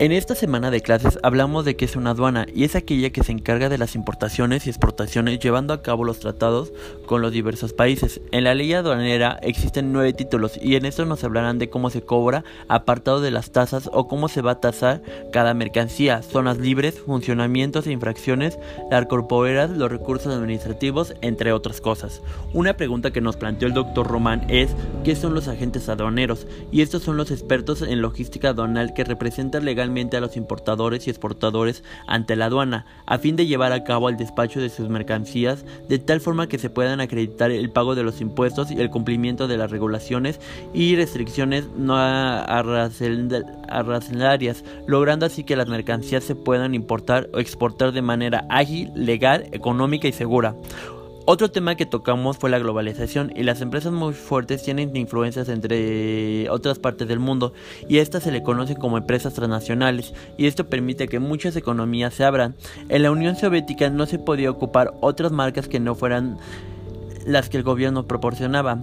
En esta semana de clases hablamos de qué es una aduana y es aquella que se encarga de las importaciones y exportaciones llevando a cabo los tratados con los diversos países. En la ley aduanera existen nueve títulos y en estos nos hablarán de cómo se cobra, apartado de las tasas o cómo se va a tasar cada mercancía, zonas libres, funcionamientos e infracciones, las corporeras, los recursos administrativos, entre otras cosas. Una pregunta que nos planteó el doctor Román es ¿qué son los agentes aduaneros? Y estos son los expertos en logística aduanal que representan legalmente a los importadores y exportadores ante la aduana, a fin de llevar a cabo el despacho de sus mercancías de tal forma que se puedan acreditar el pago de los impuestos y el cumplimiento de las regulaciones y restricciones no arracelarias, logrando así que las mercancías se puedan importar o exportar de manera ágil, legal, económica y segura. Otro tema que tocamos fue la globalización y las empresas muy fuertes tienen influencias entre otras partes del mundo y estas se le conocen como empresas transnacionales y esto permite que muchas economías se abran. En la Unión Soviética no se podía ocupar otras marcas que no fueran las que el gobierno proporcionaba.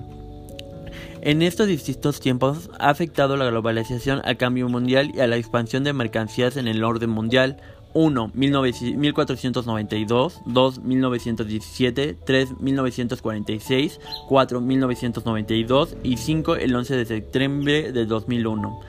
En estos distintos tiempos ha afectado la globalización al cambio mundial y a la expansión de mercancías en el orden mundial. 1. 1492, 2. 1917, 3. 1946, 4. 1992 y 5. El 11 de septiembre de 2001.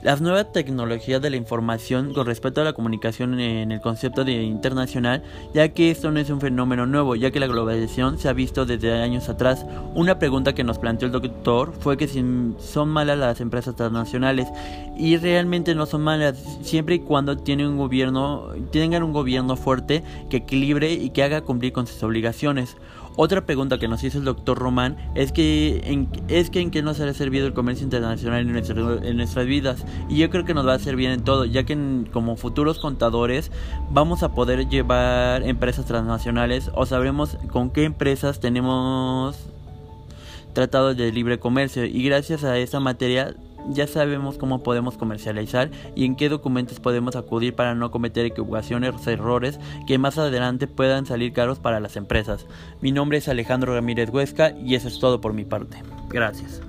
Las nuevas tecnologías de la información con respecto a la comunicación en el concepto de internacional, ya que esto no es un fenómeno nuevo, ya que la globalización se ha visto desde años atrás. Una pregunta que nos planteó el doctor fue que si son malas las empresas transnacionales y realmente no son malas siempre y cuando tienen un gobierno, tengan un gobierno fuerte que equilibre y que haga cumplir con sus obligaciones. Otra pregunta que nos hizo el doctor Román es que en, es que en qué nos ha servido el comercio internacional en, en, nuestras vidas. Y yo creo que nos va a servir en todo, ya que como futuros contadores vamos a poder llevar empresas transnacionales o sabremos con qué empresas tenemos tratados de libre comercio. Y gracias a esta materia ya sabemos cómo podemos comercializar y en qué documentos podemos acudir para no cometer equivocaciones o errores que más adelante puedan salir caros para las empresas. Mi nombre es Alejandro Ramírez Huesca y eso es todo por mi parte. Gracias.